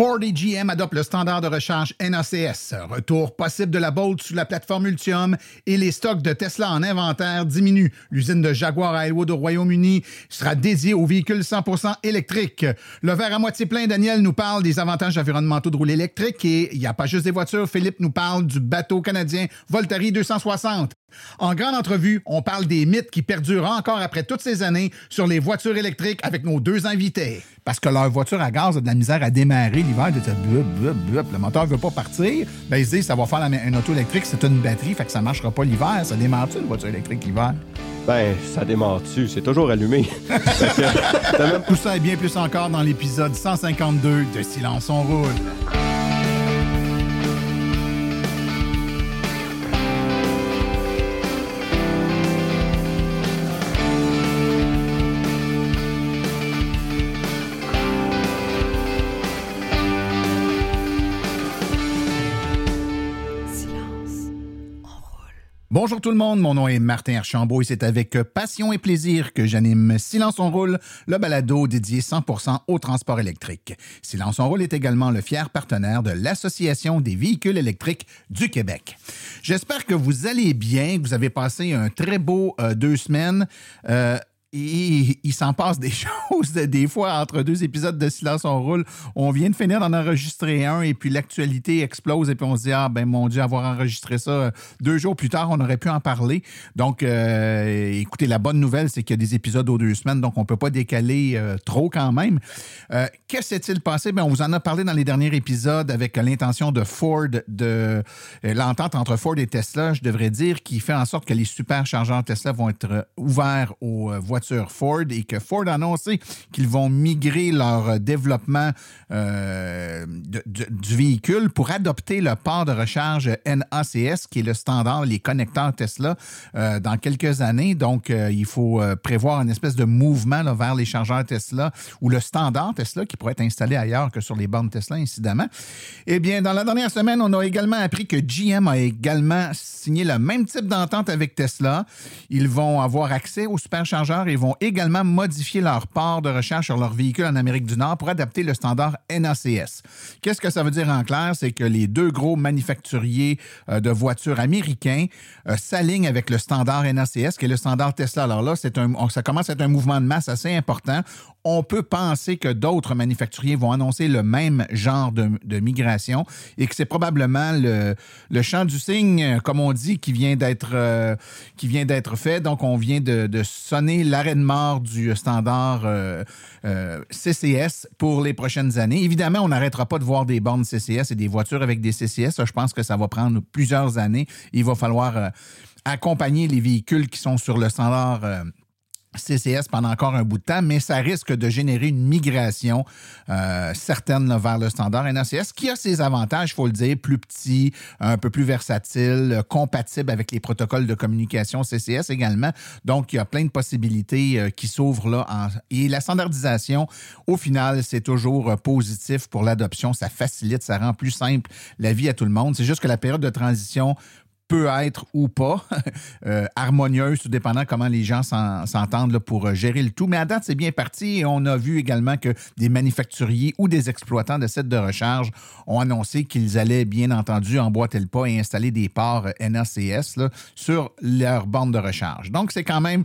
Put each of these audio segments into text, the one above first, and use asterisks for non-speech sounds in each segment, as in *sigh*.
Ford et GM adoptent le standard de recharge NACS. Retour possible de la Bolt sous la plateforme Ultium et les stocks de Tesla en inventaire diminuent. L'usine de Jaguar à au Royaume-Uni sera dédiée aux véhicules 100% électriques. Le verre à moitié plein, Daniel nous parle des avantages environnementaux de rouler électrique et il n'y a pas juste des voitures. Philippe nous parle du bateau canadien Voltari 260. En grande entrevue, on parle des mythes qui perdurent encore après toutes ces années sur les voitures électriques avec nos deux invités. Parce que leur voiture à gaz a de la misère à démarrer l'hiver, le moteur ne veut pas partir. Ben, ils se disent, ça va faire une auto électrique, c'est une batterie, fait que ça ne marchera pas l'hiver. Ça démarre-tu une voiture électrique l'hiver? Ben, ça démarre-tu, c'est toujours allumé. *laughs* même... Tout ça et bien plus encore dans l'épisode 152 de Silence on roule. Bonjour tout le monde, mon nom est Martin Archambault et c'est avec passion et plaisir que j'anime Silence on roule, le balado dédié 100% au transport électrique. Silence on roule est également le fier partenaire de l'Association des véhicules électriques du Québec. J'espère que vous allez bien, que vous avez passé un très beau euh, deux semaines. Euh, il, s'en passe des *laughs* choses. Des fois, entre deux épisodes de Silence on roule, on vient de finir d'en enregistrer un et puis l'actualité explose et puis on se dit Ah, ben mon Dieu, avoir enregistré ça euh, deux jours plus tard, on aurait pu en parler. Donc, euh, écoutez, la bonne nouvelle, c'est qu'il y a des épisodes aux deux semaines, donc on ne peut pas décaler euh, trop quand même. que s'est-il passé? Ben, on vous en a parlé dans les derniers épisodes avec l'intention de Ford, de l'entente entre Ford et Tesla, je devrais dire, qui fait en sorte que les superchargeurs Tesla vont être ouverts aux voitures Ford et que Ford a annoncé qu'ils vont migrer leur développement euh, du véhicule pour adopter le port de recharge NACS, qui est le standard, les connecteurs Tesla, euh, dans quelques années. Donc, euh, il faut prévoir une espèce de mouvement vers les chargeurs Tesla ou le standard Tesla qui pourrait être installé ailleurs que sur les bornes Tesla, incidemment. Eh bien, dans la dernière semaine, on a également appris que GM a également signé le même type d'entente avec Tesla. Ils vont avoir accès aux superchargeurs et vont également modifier leur port de recherche sur leur véhicule en Amérique du Nord pour adapter le standard NACS. Qu'est-ce que ça veut dire en clair? C'est que les deux gros manufacturiers euh, de voitures américains euh, s'alignent avec le standard NACS, qui est le standard Tesla. Alors là, c'est ça commence à être un mouvement de masse assez important on peut penser que d'autres manufacturiers vont annoncer le même genre de, migration et que c'est probablement le, le champ du signe, comme on dit, qui vient d'être euh, qui vient d'être fait. Donc, on vient de, sonner l'arrêt de mort du standard euh, euh, CCS pour les prochaines années. Évidemment, on n'arrêtera pas de voir des bornes CCS et des voitures avec des CCS. je pense que ça va prendre plusieurs années. Il va falloir accompagner les véhicules qui sont sur le standard CCS pendant encore un bout de temps, mais ça risque de générer une migration euh, certaine vers le standard NACS, qui a ses avantages, il faut le dire, plus petit, un peu plus versatile, compatible avec les protocoles de communication CCS également. Donc, il y a plein de possibilités euh, qui s'ouvrent là. Et la standardisation, au final, c'est toujours positif pour l'adoption. Ça facilite, ça rend plus simple la vie à tout le monde. C'est juste que la période de transition peut être ou pas *laughs* euh, harmonieuse, tout dépendant comment les gens s'entendent pour euh, gérer le tout. Mais à date, c'est bien parti et on a vu également que des manufacturiers ou des exploitants de sites de recharge ont annoncé qu'ils allaient bien entendu emboîter le pas et installer des ports euh, NACS sur leur bande de recharge. Donc, c'est quand même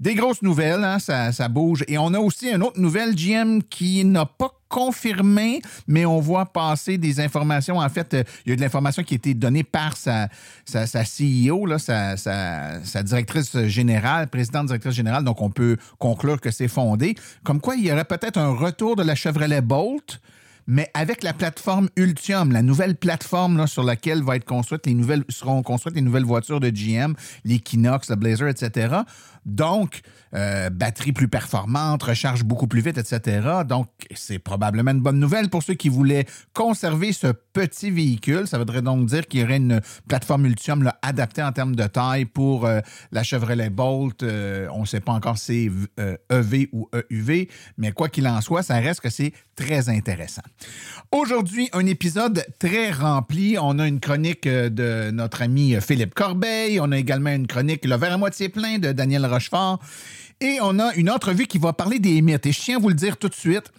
des grosses nouvelles, hein, ça, bouge. Et on a aussi une autre nouvelle, GM, qui n'a pas confirmé, mais on voit passer des informations. En fait, euh, il y a de l'information qui a été donnée par sa, sa, CEO, sa, directrice générale, présidente directrice générale, donc on peut conclure que c'est fondé. Comme quoi, il y aurait peut-être un retour de la Chevrolet Bolt mais avec la plateforme Ultium, la nouvelle plateforme sur laquelle va être les nouvelles, seront construites les nouvelles voitures de GM, l'Equinox, le Blazer, etc. Donc, euh, batterie plus performante, recharge beaucoup plus vite, etc. Donc, c'est probablement une bonne nouvelle pour ceux qui voulaient conserver ce petit véhicule. Ça voudrait donc dire qu'il y aurait une plateforme Ultium adaptée en termes de taille pour euh, la Chevrolet Bolt. Euh, on ne sait pas encore si c'est EV ou EUV, mais quoi qu'il en soit, ça reste que c'est très intéressant. Aujourd'hui, un épisode très rempli. On a une chronique de notre ami Philippe Corbeil. On a également une chronique Le verre à moitié plein de Daniel Et on a une entrevue qui va parler des mythes. Et je tiens à vous le dire tout de suite,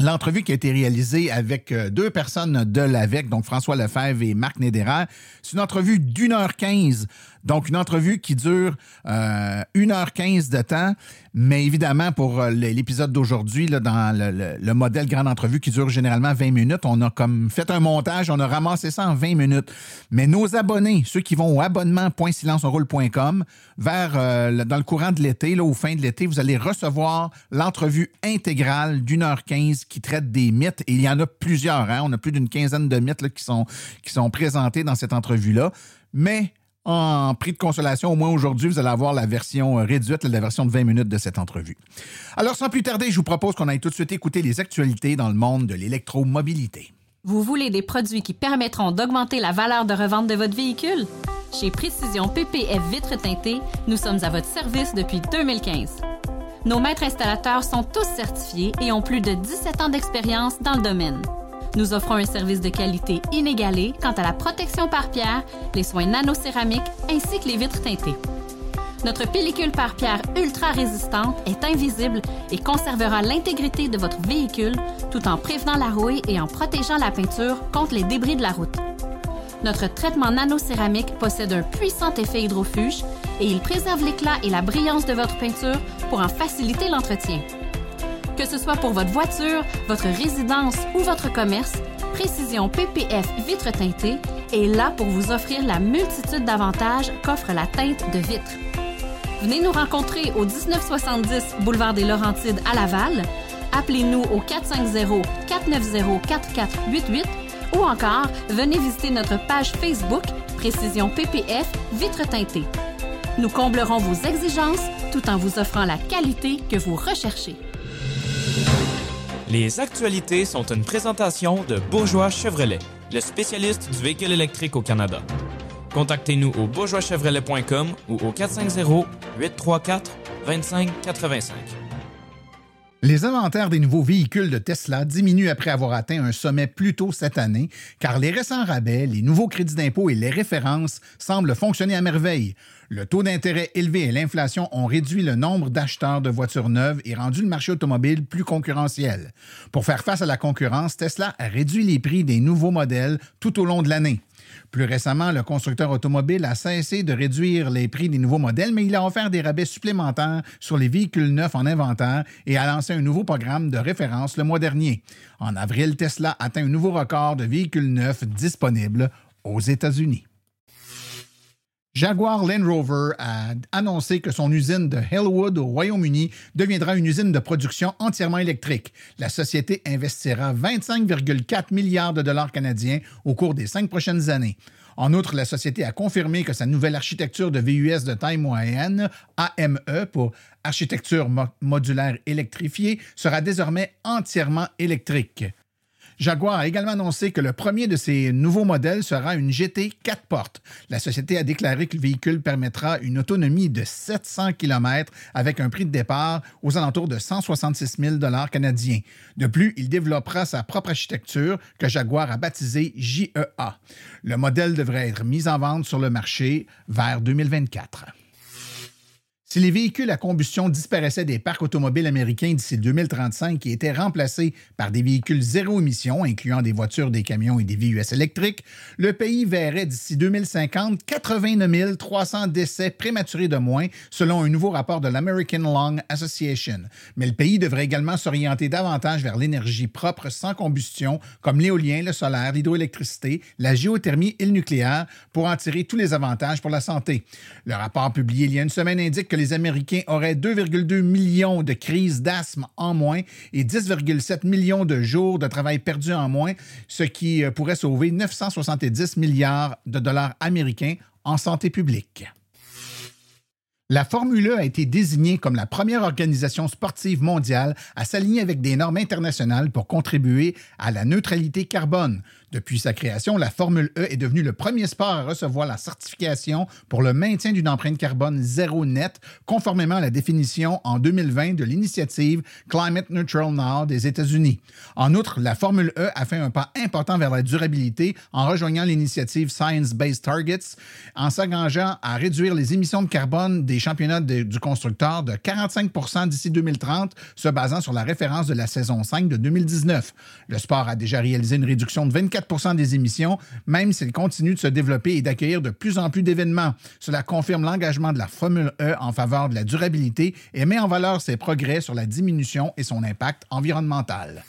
L'entrevue qui a été réalisée avec euh, deux personnes de l'AVEC, donc François Lefebvre et Marc Nédéraire, c'est une entrevue d'une heure quinze donc, une entrevue qui dure euh, 1h15 de temps, mais évidemment, pour euh, l'épisode d'aujourd'hui, dans le, modèle grande entrevue qui dure généralement 20 minutes, on a comme fait un montage, on a ramassé ça en 20 minutes. Mais nos abonnés, ceux qui vont au abonnement.silenceonroule.com, vers euh, dans le courant de l'été, au fin de l'été, vous allez recevoir l'entrevue intégrale d'une heure 15 qui traite des mythes. Et il y en a plusieurs, hein? on a plus d'une quinzaine de mythes qui, sont, qui sont présentés dans cette entrevue-là. Mais en prix de consolation, au moins aujourd'hui, vous allez avoir la version euh, réduite, la version de 20 minutes de cette entrevue. Alors, sans plus tarder, je vous propose qu'on aille tout de suite écouter les actualités dans le monde de l'électromobilité. Vous voulez des produits qui permettront d'augmenter la valeur de revente de votre véhicule? Chez Précision PPF Vitres teintées, nous sommes à votre service depuis 2015. Nos maîtres installateurs sont tous certifiés et ont plus de 17 ans d'expérience dans le domaine. Nous offrons un service de qualité inégalé quant à la protection par pierre, les soins nanocéramiques ainsi que les vitres teintées. Notre pellicule par pierre ultra résistante est invisible et conservera l'intégrité de votre véhicule tout en prévenant la rouille et en protégeant la peinture contre les débris de la route. Notre traitement nanocéramique possède un puissant effet hydrofuge et il préserve l'éclat et la brillance de votre peinture pour en faciliter l'entretien. Que ce soit pour votre voiture, votre résidence ou votre commerce, Précision PPF Vitre teintée est là pour vous offrir la multitude d'avantages qu'offre la teinte de vitre. Venez nous rencontrer au 1970 boulevard des Laurentides à Laval. Appelez-nous au 450-490-4488 ou encore venez visiter notre page Facebook Précision PPF Vitre teintée. Nous comblerons vos exigences tout en vous offrant la qualité que vous recherchez. Les actualités sont une présentation de Bourgeois Chevrolet, le spécialiste du véhicule électrique au Canada. Contactez-nous au bourgeoischevrolet.com ou au 450-834-2585. Les inventaires des nouveaux véhicules de Tesla diminuent après avoir atteint un sommet plus tôt cette année, car les récents rabais, les nouveaux crédits d'impôt et les références semblent fonctionner à merveille. Le taux d'intérêt élevé et l'inflation ont réduit le nombre d'acheteurs de voitures neuves et rendu le marché automobile plus concurrentiel. Pour faire face à la concurrence, Tesla a réduit les prix des nouveaux modèles tout au long de l'année. Plus récemment, le constructeur automobile a cessé de réduire les prix des nouveaux modèles, mais il a offert des rabais supplémentaires sur les véhicules neufs en inventaire et a lancé un nouveau programme de référence le mois dernier. En avril, Tesla atteint un nouveau record de véhicules neufs disponibles aux États-Unis. Jaguar Land Rover a annoncé que son usine de Hillwood au Royaume-Uni deviendra une usine de production entièrement électrique. La société investira 25,4 milliards de dollars canadiens au cours des cinq prochaines années. En outre, la société a confirmé que sa nouvelle architecture de VUS de taille moyenne, AME pour architecture modulaire électrifiée, sera désormais entièrement électrique. Jaguar a également annoncé que le premier de ses nouveaux modèles sera une GT 4 portes. La société a déclaré que le véhicule permettra une autonomie de 700 km avec un prix de départ aux alentours de 166 000 canadiens. De plus, il développera sa propre architecture que Jaguar a baptisée JEA. Le modèle devrait être mis en vente sur le marché vers 2024. Si les véhicules à combustion disparaissaient des parcs automobiles américains d'ici 2035 et étaient remplacés par des véhicules zéro émission, incluant des voitures, des camions et des VUS électriques, le pays verrait d'ici 2050 89 300 décès prématurés de moins, selon un nouveau rapport de l'American Lung Association. Mais le pays devrait également s'orienter davantage vers l'énergie propre sans combustion, comme l'éolien, le solaire, l'hydroélectricité, la géothermie et le nucléaire, pour en tirer tous les avantages pour la santé. Le rapport publié il y a une semaine indique que les Américains auraient 2,2 millions de crises d'asthme en moins et 10,7 millions de jours de travail perdus en moins, ce qui euh, pourrait sauver 970 milliards de dollars américains en santé publique. La Formule 1 e a été désignée comme la première organisation sportive mondiale à s'aligner avec des normes internationales pour contribuer à la neutralité carbone. Depuis sa création, la Formule E est devenue le premier sport à recevoir la certification pour le maintien d'une empreinte carbone zéro net, conformément à la définition en 2020 de l'initiative Climate Neutral Now des États-Unis. En outre, la Formule E a fait un pas important vers la durabilité en rejoignant l'initiative Science Based Targets, en s'engageant à réduire les émissions de carbone des championnats du constructeur de 45% d'ici 2030, se basant sur la référence de la saison 5 de 2019. Le sport a déjà réalisé une réduction de 24 des émissions, même s'il continue de se développer et d'accueillir de plus en plus d'événements. Cela confirme l'engagement de la Formule E en faveur de la durabilité et met en valeur ses progrès sur la diminution et son impact environnemental.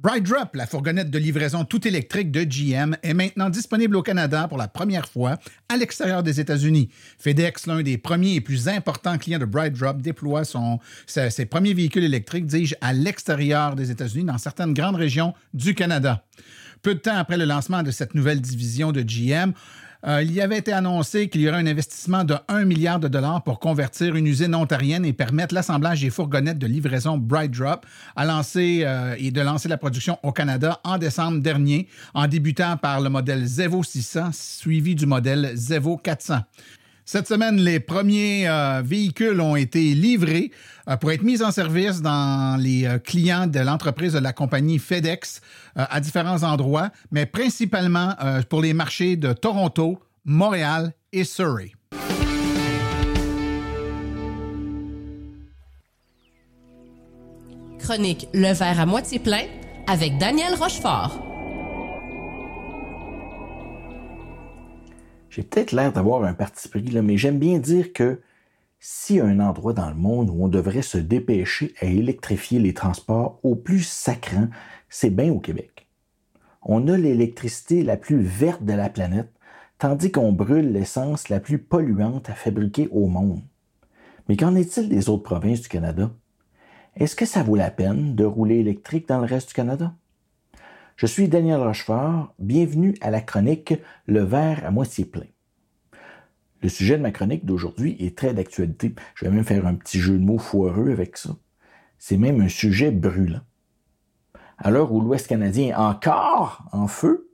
Bright Drop, la fourgonnette de livraison tout électrique de GM, est maintenant disponible au Canada pour la première fois à l'extérieur des États-Unis. FedEx, l'un des premiers et plus importants clients de Bright Drop, déploie ses premiers véhicules électriques, dis-je, à l'extérieur des États-Unis, dans certaines grandes régions du Canada. Peu de temps après le lancement de cette nouvelle division de GM, euh, il y avait été annoncé qu'il y aurait un investissement de 1 milliard de dollars pour convertir une usine ontarienne et permettre l'assemblage des fourgonnettes de livraison Bright Drop à lancer euh, et de lancer la production au Canada en décembre dernier, en débutant par le modèle Zevo 600, suivi du modèle Zevo 400. Cette semaine, les premiers euh, véhicules ont été livrés euh, pour être mis en service dans les euh, clients de l'entreprise de la compagnie FedEx à différents endroits, mais principalement pour les marchés de Toronto, Montréal et Surrey. Chronique Le verre à moitié plein avec Daniel Rochefort. J'ai peut-être l'air d'avoir un parti pris, là, mais j'aime bien dire que s'il y a un endroit dans le monde où on devrait se dépêcher à électrifier les transports au plus sacrant, c'est bien au Québec. On a l'électricité la plus verte de la planète, tandis qu'on brûle l'essence la plus polluante à fabriquer au monde. Mais qu'en est-il des autres provinces du Canada? Est-ce que ça vaut la peine de rouler électrique dans le reste du Canada? Je suis Daniel Rochefort, bienvenue à la chronique Le verre à moitié plein. Le sujet de ma chronique d'aujourd'hui est très d'actualité. Je vais même faire un petit jeu de mots foireux avec ça. C'est même un sujet brûlant. À l'heure où l'Ouest canadien est encore en feu,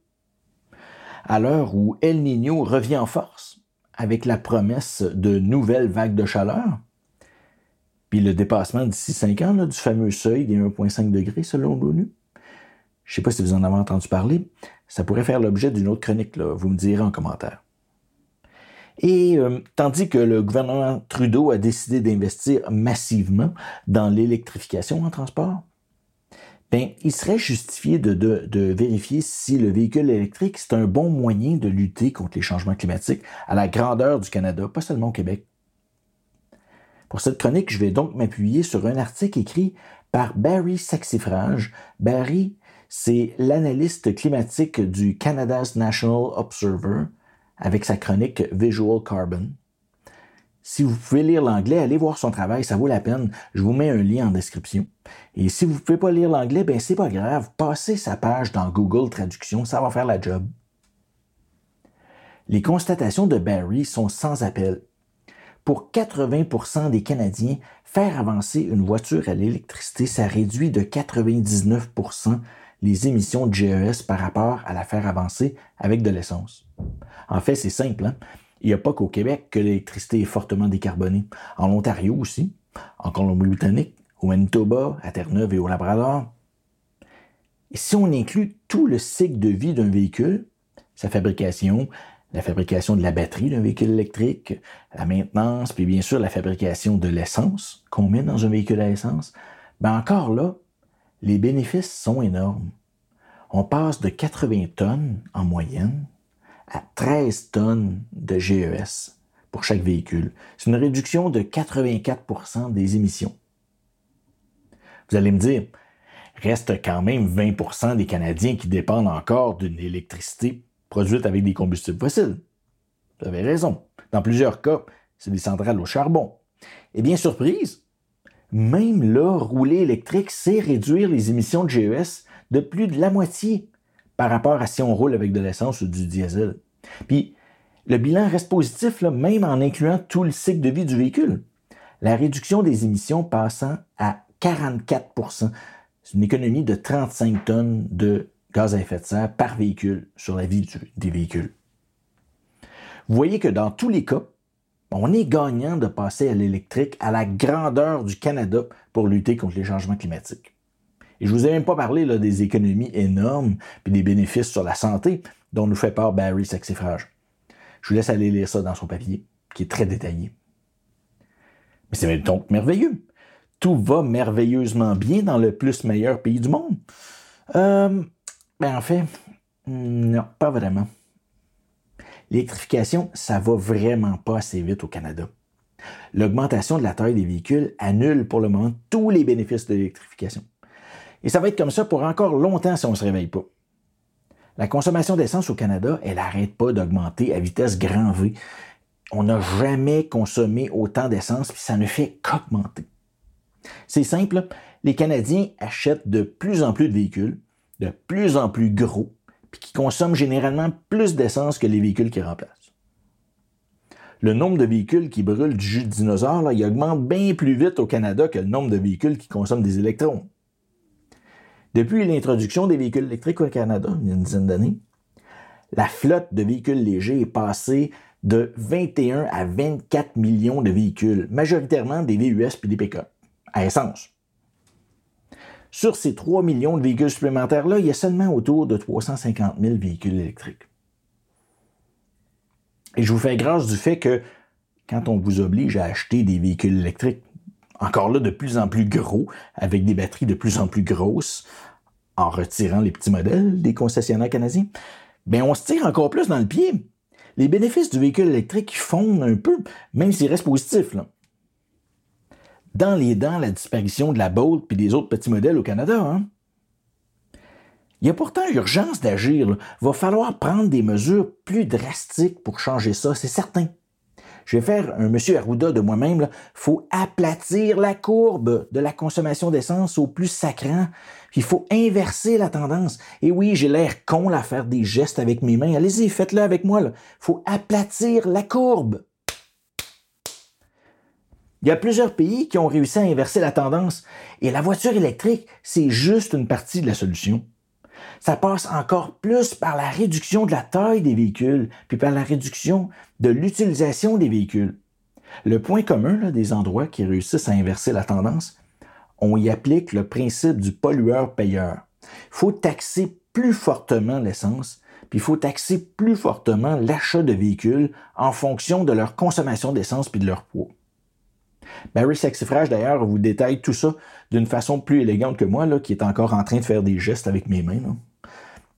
à l'heure où El Niño revient en force, avec la promesse de nouvelles vagues de chaleur, puis le dépassement d'ici 5 ans du fameux seuil des 1,5 degrés selon l'ONU. Je ne sais pas si vous en avez entendu parler. Ça pourrait faire l'objet d'une autre chronique, là. vous me direz en commentaire. Et euh, tandis que le gouvernement Trudeau a décidé d'investir massivement dans l'électrification en transport, ben, il serait justifié de, de, vérifier si le véhicule électrique c'est un bon moyen de lutter contre les changements climatiques à la grandeur du Canada, pas seulement au Québec. Pour cette chronique, je vais donc m'appuyer sur un article écrit par Barry Saxifrage. Barry, c'est l'analyste climatique du Canada's National Observer avec sa chronique Visual Carbon. Si vous pouvez lire l'anglais, allez voir son travail, ça vaut la peine. Je vous mets un lien en description. Et si vous ne pouvez pas lire l'anglais, ben c'est pas grave, passez sa page dans Google Traduction, ça va faire la job. Les constatations de Barry sont sans appel. Pour 80% des Canadiens, faire avancer une voiture à l'électricité, ça réduit de 99% les émissions de GES par rapport à la faire avancer avec de l'essence. En fait, c'est simple. Hein? Il n'y a pas qu'au Québec que l'électricité est fortement décarbonée. En Ontario aussi, en Colombie-Britannique, au Manitoba, à Terre-Neuve et au Labrador. Si on inclut tout le cycle de vie d'un véhicule, sa fabrication, la fabrication de la batterie d'un véhicule électrique, la maintenance, puis bien sûr la fabrication de l'essence qu'on met dans un véhicule à essence, ben encore là, les bénéfices sont énormes. On passe de 80 tonnes en moyenne à 13 tonnes de GES pour chaque véhicule. C'est une réduction de 84% des émissions. Vous allez me dire, reste quand même 20% des Canadiens qui dépendent encore d'une électricité produite avec des combustibles fossiles. Vous avez raison. Dans plusieurs cas, c'est des centrales au charbon. Et bien surprise, même là, rouler électrique, c'est réduire les émissions de GES de plus de la moitié par rapport à si on roule avec de l'essence ou du diesel. Puis, le bilan reste positif, là, même en incluant tout le cycle de vie du véhicule. La réduction des émissions passant à 44% C'est une économie de 35 tonnes de gaz à effet de serre par véhicule sur la vie des véhicules. Vous voyez que dans tous les cas, on est gagnant de passer à l'électrique à la grandeur du Canada pour lutter contre les changements climatiques. Et je vous ai même pas parlé des économies énormes et des bénéfices sur la santé dont nous fait part Barry Saxifrage. Je vous laisse aller lire ça dans son papier, qui est très détaillé. Mais c'est donc merveilleux. Tout va merveilleusement bien dans le plus meilleur pays du monde. Euh, ben en fait, non, pas vraiment. L'électrification, ça va vraiment pas assez vite au Canada. L'augmentation de la taille des véhicules annule pour le moment tous les bénéfices de l'électrification. Et ça va être comme ça pour encore longtemps si on ne se réveille pas. La consommation d'essence au Canada, elle n'arrête pas d'augmenter à vitesse grand V. On n'a jamais consommé autant d'essence, puis ça ne fait qu'augmenter. C'est simple, les Canadiens achètent de plus en plus de véhicules, de plus en plus gros, puis qui consomment généralement plus d'essence que les véhicules qui remplacent. Le nombre de véhicules qui brûlent du jus de dinosaure, augmente bien plus vite au Canada que le nombre de véhicules qui consomment des électrons. Depuis l'introduction des véhicules électriques au Canada, il y a une dizaine d'années, la flotte de véhicules légers est passée de 21 à 24 millions de véhicules, majoritairement des VUS et des pick-up, à essence. Sur ces 3 millions de véhicules supplémentaires-là, il y a seulement autour de 350 000 véhicules électriques. Et je vous fais grâce du fait que quand on vous oblige à acheter des véhicules électriques, encore là de plus en plus gros, avec des batteries de plus en plus grosses, en retirant les petits modèles des concessionnaires canadiens, ben on se tire encore plus dans le pied. Les bénéfices du véhicule électrique fondent un peu, même s'ils restent positifs. Dans les dents la disparition de la Bolt et des autres petits modèles au Canada. Hein? Il y a pourtant urgence d'agir. Il va falloir prendre des mesures plus drastiques pour changer ça, c'est certain. Je vais faire un monsieur Arruda de moi-même. Il faut aplatir la courbe de la consommation d'essence au plus sacrant. Il faut inverser la tendance. Et oui, j'ai l'air con à faire des gestes avec mes mains. Allez-y, faites-le avec moi. Il faut aplatir la courbe. Il y a plusieurs pays qui ont réussi à inverser la tendance et la voiture électrique, c'est juste une partie de la solution. Ça passe encore plus par la réduction de la taille des véhicules, puis par la réduction de l'utilisation des véhicules. Le point commun des endroits qui réussissent à inverser la tendance, on y applique le principe du pollueur-payeur. Il faut taxer plus fortement l'essence, puis il faut taxer plus fortement l'achat de véhicules en fonction de leur consommation d'essence puis de leur poids. Barry Sexifrage, d'ailleurs, vous détaille tout ça d'une façon plus élégante que moi, là, qui est encore en train de faire des gestes avec mes mains.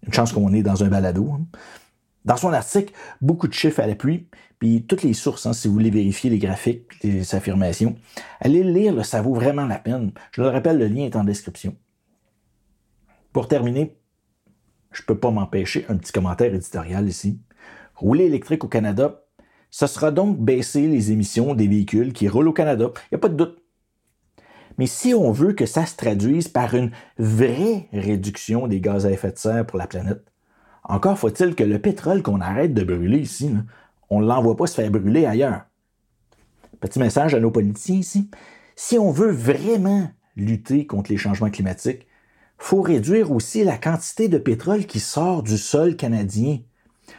Une chance qu'on est dans un balado. Hein. Dans son article, beaucoup de chiffres à l'appui, puis toutes les sources, hein, si vous voulez vérifier les graphiques, les affirmations. Allez le lire, ça vaut vraiment la peine. Je le rappelle, le lien est en description. Pour terminer, je ne peux pas m'empêcher un petit commentaire éditorial ici. Rouler électrique au Canada, ce sera donc baisser les émissions des véhicules qui roulent au Canada. Il n'y a pas de doute. Mais si on veut que ça se traduise par une vraie réduction des gaz à effet de serre pour la planète, encore faut-il que le pétrole qu'on arrête de brûler ici, on ne l'envoie pas se faire brûler ailleurs. Petit message à nos politiciens ici. Si on veut vraiment lutter contre les changements climatiques, faut réduire aussi la quantité de pétrole qui sort du sol canadien.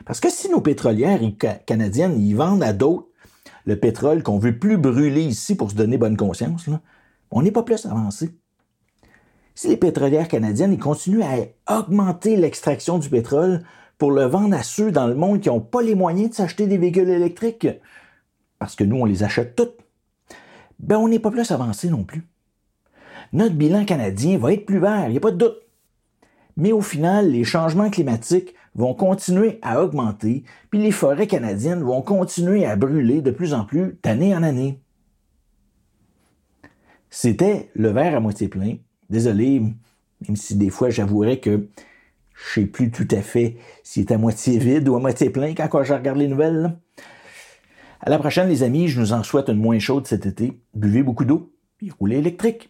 Parce que si nos pétrolières canadiennes y vendent à d'autres le pétrole qu'on veut plus brûler ici pour se donner bonne conscience, on n'est pas plus avancé. Si les pétrolières canadiennes continuent à augmenter l'extraction du pétrole pour le vendre à ceux dans le monde qui n'ont pas les moyens de s'acheter des véhicules électriques, parce que nous, on les achète toutes, ben on n'est pas plus avancé non plus. Notre bilan canadien va être plus vert, il n'y a pas de doute. Mais au final, les changements climatiques vont continuer à augmenter, puis les forêts canadiennes vont continuer à brûler de plus en plus d'année en année. C'était le verre à moitié plein. Désolé, même si des fois j'avouerais que je sais plus tout à fait s'il est à moitié vide ou à moitié plein quand je regarde les nouvelles. À la prochaine, les amis, je nous en souhaite une moins chaude cet été. Buvez beaucoup d'eau, puis roulez électrique.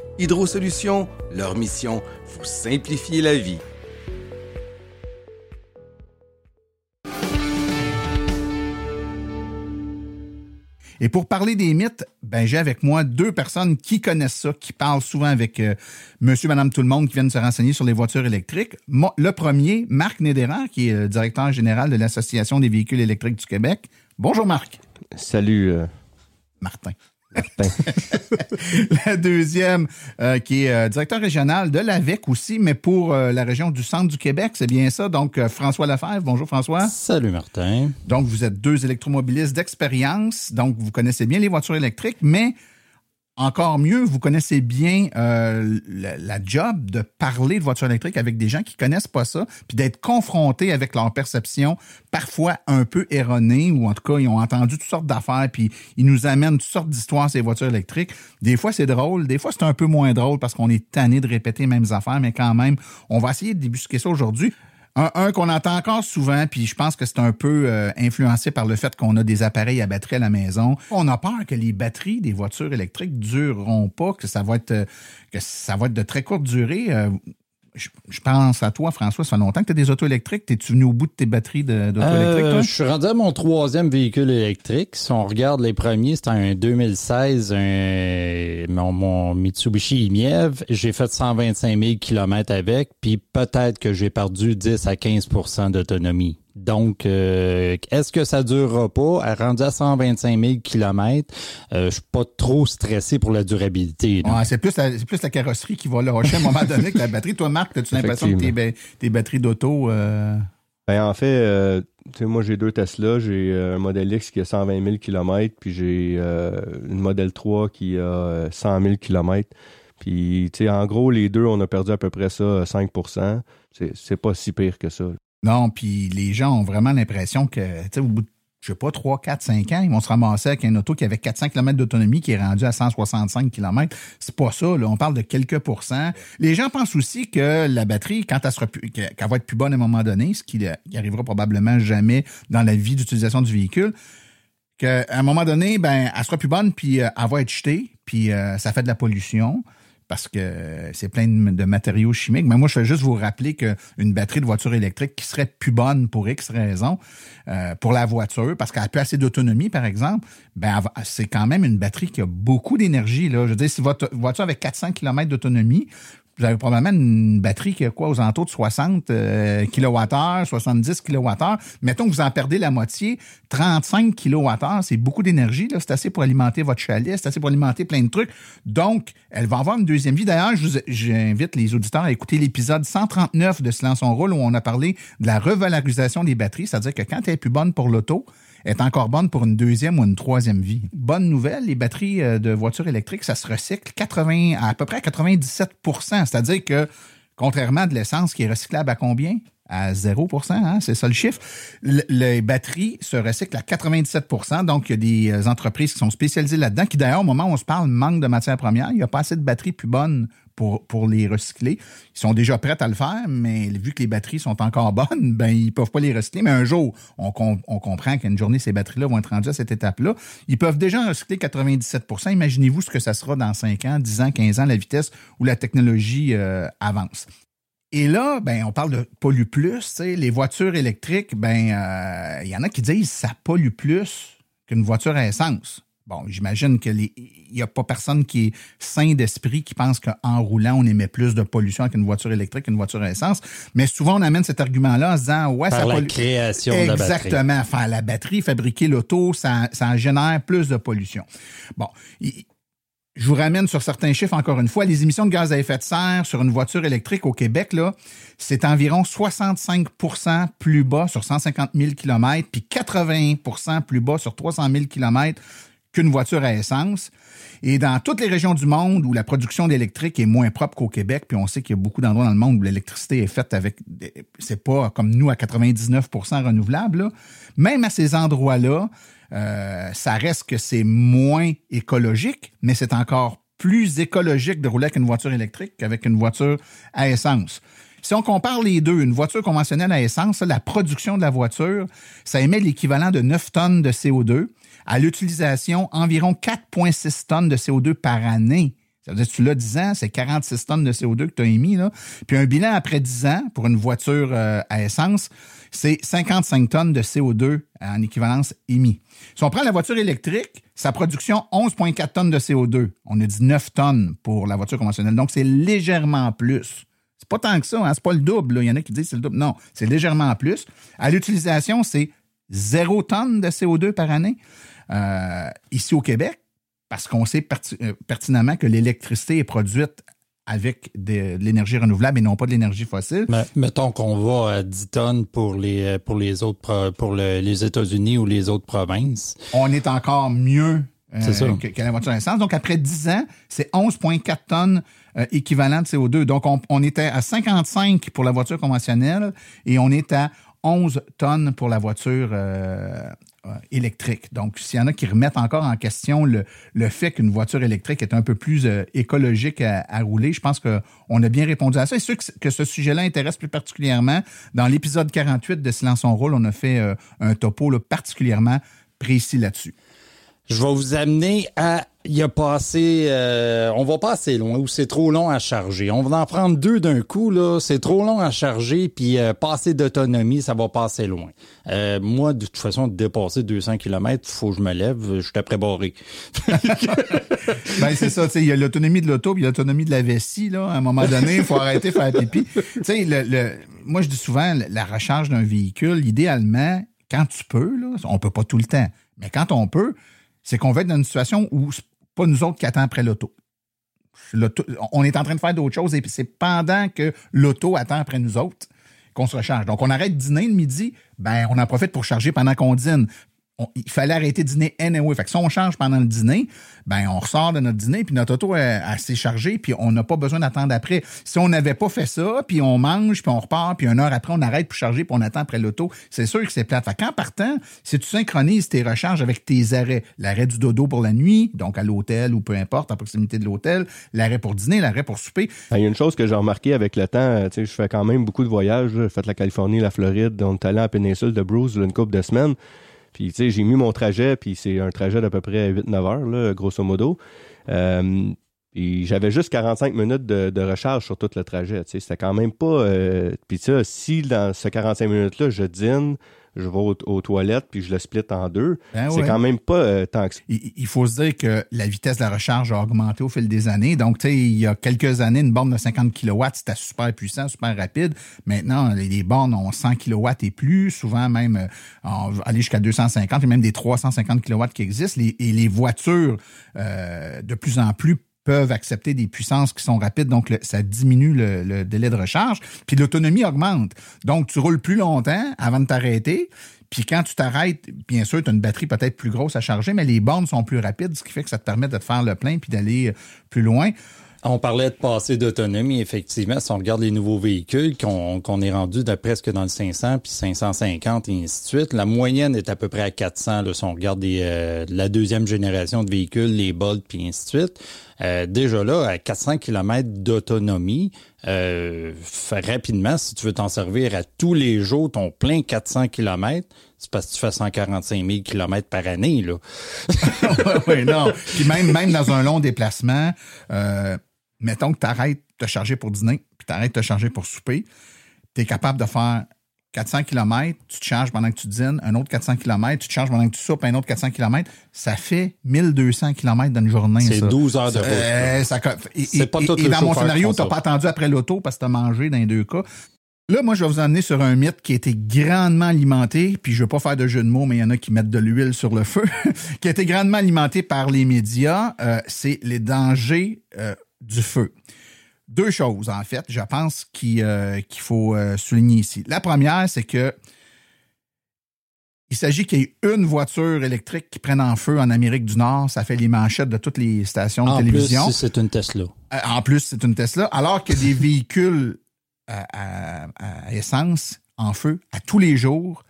Hydro Solutions, leur mission, vous simplifier la vie. Et pour parler des mythes, ben j'ai avec moi deux personnes qui connaissent ça, qui parlent souvent avec euh, monsieur, madame, tout le monde qui viennent se renseigner sur les voitures électriques. Moi, le premier, Marc Nédéran, qui est le directeur général de l'Association des véhicules électriques du Québec. Bonjour Marc. Salut euh, Martin. *laughs* la deuxième, euh, qui est euh, directeur régional de l'AVEC aussi, mais pour euh, la région du centre du Québec, c'est bien ça. Donc, François Lefebvre. Bonjour François. Salut Martin. Donc, vous êtes deux électromobilistes d'expérience. Donc, vous connaissez bien les voitures électriques, mais encore mieux, vous connaissez bien euh, la, job de parler de voiture électrique avec des gens qui connaissent pas ça, puis d'être confrontés avec leur perception parfois un peu erronée, ou en tout cas, ils ont entendu toutes sortes d'affaires, puis ils nous amènent toutes sortes d'histoires ces voitures électriques. Des fois, c'est drôle, des fois, c'est un peu moins drôle parce qu'on est tanné de répéter les mêmes affaires, mais quand même, on va essayer de débusquer ça aujourd'hui. Un, qu'on entend encore souvent, puis je pense que c'est un peu euh, influencé par le fait qu'on a des appareils à batterie à la maison. On a peur que les batteries des voitures électriques dureront pas, que ça va être euh, que ça va être de très courte durée. Euh, je, pense à toi, François. Ça fait longtemps que tu as des autos électriques. T'es-tu venu au bout de tes batteries d'auto électriques, euh, Je suis rendu à mon troisième véhicule électrique. Si on regarde les premiers, c'était un 2016, un, mon, Mitsubishi Imiev. J'ai fait 125 000 km avec, puis peut-être que j'ai perdu 10 à 15% d'autonomie. Donc, euh, est-ce que ça durera pas? À rendu à 125 000 km, euh, je suis pas trop stressé pour la durabilité. Ouais, c'est plus, la, plus la carrosserie qui va lâcher à un moment donné que la batterie. Toi, Marc, as-tu l'impression que tes, batteries d'auto... Euh... Ben, en fait, euh, moi, j'ai deux Tesla. J'ai euh, un Model X qui a 120 000 km, puis j'ai une Model 3 qui a 100 000 km. Puis, tu sais, en gros, les deux, on a perdu à peu près ça, 5% C'est pas si pire que ça. Non, puis les gens ont vraiment l'impression que, tu sais, au bout de, je sais pas, 3, 4, 5 ans, ils vont se ramasser avec un auto qui avait 400 km d'autonomie qui est rendu à 165 km. C'est pas ça, là. On parle de quelques pourcents. Les gens pensent aussi que la batterie, quand elle sera qu'elle va être plus bonne à un moment donné, ce qui arrivera probablement jamais dans la vie d'utilisation du véhicule, qu'à un moment donné, ben, elle sera plus bonne, puis euh, elle va être jetée, puis euh, ça fait de la pollution parce que c'est plein de, matériaux chimiques. Mais moi, je vais juste vous rappeler qu'une batterie de voiture électrique qui serait plus bonne pour X raisons, euh, pour la voiture, parce qu'elle a plus assez d'autonomie, par exemple, ben c'est quand même une batterie qui a beaucoup d'énergie. Je veux dire, si votre voiture avait 400 km d'autonomie, vous avez probablement une batterie qui a quoi aux alentours de 60 kWh, 70 kWh. Mettons que vous en perdez la moitié, 35 kWh, c'est beaucoup d'énergie. C'est assez pour alimenter votre chalet, c'est assez pour alimenter plein de trucs. Donc, elle va avoir une deuxième vie. D'ailleurs, j'invite les auditeurs à écouter l'épisode 139 de Silence on roule où on a parlé de la revalorisation des batteries, c'est-à-dire que quand elle est plus bonne pour l'auto, est encore bonne pour une deuxième ou une troisième vie. Bonne nouvelle, les batteries euh, de voitures électriques, ça se recycle 80, à peu près à 97% c'est-à-dire que contrairement à de l'essence qui est recyclable à combien? à 0 hein, c'est ça le chiffre. les batteries se recyclent à 97% donc il y a des euh, entreprises qui sont spécialisées là-dedans, qui d'ailleurs, au moment où on se parle, manquent de matières premières. Il n'y a pas assez de batteries plus bonnes pour, les recycler. Ils sont déjà prêts à le faire, mais vu que les batteries sont encore *laughs* bonnes, ben ils peuvent pas les recycler. Mais un jour, on, comprend qu'une journée, ces batteries-là vont être rendues à cette étape-là. Ils peuvent déjà recycler 97% Imaginez-vous ce que ça sera dans 5 ans, 10 ans, 15 ans, la vitesse où la technologie euh, avance. Et là, ben, on parle de pollue plus. Les voitures électriques, ben, il euh, y en a qui disent que ça pollue plus qu'une voiture à essence. Bon, j'imagine qu'il n'y a pas personne qui est sain d'esprit qui pense qu'en roulant, on émet plus de pollution qu'une voiture électrique qu'une voiture à essence. Mais souvent, on amène cet argument-là en se disant, ouais, Par ça la création de la batterie. Exactement. Faire la batterie, fabriquer l'auto, ça, ça génère plus de pollution. Bon, je vous ramène sur certains chiffres encore une fois. Les émissions de gaz à effet de serre sur une voiture électrique au Québec, là, c'est environ 65% plus bas sur 150 000 km, puis 80% plus bas sur 300 000 km qu'une voiture à essence. Et dans toutes les régions du monde où la production d'électrique est moins propre qu'au Québec, puis on sait qu'il y a beaucoup d'endroits dans le monde où l'électricité est faite avec, c'est pas comme nous à 99% renouvelable, même à ces endroits-là, euh, ça reste que c'est moins écologique, mais c'est encore plus écologique de rouler avec une voiture électrique qu'avec une voiture à essence. Si on compare les deux, une voiture conventionnelle à essence, la production de la voiture, ça émet l'équivalent de 9 tonnes de CO2. À l'utilisation, environ 4,6 tonnes de CO2 par année. Ça veut dire que tu l'as 10 ans, c'est 46 tonnes de CO2 que tu as émis. Là. Puis un bilan après 10 ans pour une voiture euh, à essence, c'est 55 tonnes de CO2 en équivalence émis. Si on prend la voiture électrique, sa production, 11,4 tonnes de CO2. On a dit 9 tonnes pour la voiture conventionnelle. Donc, c'est légèrement plus. C'est pas tant que ça, hein? c'est pas le double. Il y en a qui disent que c'est le double. Non, c'est légèrement plus. À l'utilisation, c'est 0 tonnes de CO2 par année. Euh, ici au Québec, parce qu'on sait euh, pertinemment que l'électricité est produite avec de, l'énergie renouvelable et non pas de l'énergie fossile. Mais, mettons qu'on va à 10 tonnes pour les pour les autres pour les États-Unis ou les autres provinces. On est encore mieux euh, que, la voiture à essence. Donc après 10 ans, c'est 11,4 tonnes euh, équivalent de CO2. Donc on, on, était à 55 pour la voiture conventionnelle et on est à 11 tonnes pour la voiture euh, euh, électrique. Donc, s'il y en a qui remettent encore en question le, le fait qu'une voiture électrique est un peu plus euh, écologique à, rouler, je pense qu'on a bien répondu à ça. Et ceux que, ce sujet-là intéresse plus particulièrement, dans l'épisode 48 de Silence on rôle, on a fait euh, un topo particulièrement précis là-dessus. Je vais vous amener à il a passé, euh, on va pas assez loin ou c'est trop long à charger. On va en prendre deux d'un coup là, c'est trop long à charger puis euh, passer d'autonomie, ça va passer loin. Euh, moi, de toute façon, de dépasser 200 km, faut que je me lève, je suis après barré. *laughs* ben c'est ça, tu sais, il y a l'autonomie de l'auto, puis l'autonomie de la vessie là. À un moment donné, il faut arrêter de faire pipi. *laughs* Tu sais, le, moi je dis souvent la recharge d'un véhicule, idéalement, quand tu peux là, on peut pas tout le temps, mais quand on peut c'est qu'on va être dans une situation où pas nous autres qui attendons après l'auto. On est en train de faire d'autres choses et c'est pendant que l'auto attend après nous autres qu'on se recharge. Donc, on arrête de dîner le midi, ben, on en profite pour charger pendant qu'on dîne il fallait arrêter de dîner anyway. Fait que si on change pendant le dîner, ben on ressort de notre dîner, puis notre auto est assez chargée, puis on n'a pas besoin d'attendre après. Si on n'avait pas fait ça, puis on mange, puis on repart, puis une heure après, on arrête pour charger, puis on attend après l'auto, c'est sûr que c'est plate. Fait qu'en partant, si tu synchronises tes recharges avec tes arrêts, l'arrêt du dodo pour la nuit, donc à l'hôtel ou peu importe, à proximité de l'hôtel, l'arrêt pour dîner, l'arrêt pour souper. Il y a une chose que j'ai remarqué avec le temps, sais, je fais quand même beaucoup de voyages, j'ai fait la Californie, la Floride, on est allé la péninsule de Bruce une couple de semaines. Puis, tu sais, j'ai mis mon trajet, puis c'est un trajet d'à peu près 8-9 heures, là, grosso modo. Euh, j'avais juste 45 minutes de, recharge sur tout le trajet. C'était quand même pas... Euh, puis ça, si dans ce 45 minutes-là, je dîne, je vais aux, toilettes puis je le split en deux. Ben c'est quand même pas euh, tant que il, faut se dire que la vitesse de la recharge a augmenté au fil des années. Donc, tu sais, il y a quelques années, une borne de 50 kW, c'était super puissant, super rapide. Maintenant, les, bornes ont 100 kW et plus, souvent même euh, aller jusqu'à 250 et même des 350 kW qui existent. et les voitures, euh, de plus en plus peuvent accepter des puissances qui sont rapides, donc ça diminue le, délai de recharge, puis l'autonomie augmente. Donc, tu roules plus longtemps avant de t'arrêter, puis quand tu t'arrêtes, bien sûr, tu as une batterie peut-être plus grosse à charger, mais les bornes sont plus rapides, ce qui fait que ça te permet de te faire le plein puis d'aller euh, plus loin. On parlait de passer d'autonomie, effectivement. Si on regarde les nouveaux véhicules, qu'on est rendu de presque dans le 500, puis 550 et ainsi de suite, la moyenne est à peu près à 400. Là, si on regarde euh, la deuxième génération de véhicules, les Bolt, puis ainsi de suite. Euh, déjà là, à 400 km d'autonomie, euh, rapidement, si tu veux t'en servir à tous les jours, ton plein 400 km, c'est parce que tu fais 145 000 km par année. Là. *laughs* oui, non. Puis même, même dans un long déplacement, euh, mettons que tu arrêtes de te charger pour dîner, puis tu arrêtes de te charger pour souper, tu es capable de faire 400 km, tu te charges pendant que tu dînes, un autre 400 km, tu te charges pendant que tu soupes, un autre 400 km, ça fait 1200 km dans une journée. C'est 12 heures de route. Euh, et, pas tout et dans mon scénario, tu n'as pas attendu après l'auto parce que tu as mangé dans les deux cas. Là, moi, je vais vous emmener sur un mythe qui a été grandement alimenté, puis je ne veux pas faire de jeu de mots, mais il y en a qui mettent de l'huile sur le feu, *laughs* qui a été grandement alimenté par les médias, euh, c'est les dangers euh, du feu. Deux choses, en fait, je pense qu'il euh, qu'il faut euh, souligner ici. La première, c'est que il s'agit qu'il y ait une voiture électrique qui prenne en feu en Amérique du Nord. Ça fait les manchettes de toutes les stations de En télévision. plus, si c'est une Tesla. Euh, En plus, c'est une Tesla. Alors que des véhicules à, à- à essence en feu à tous les jours,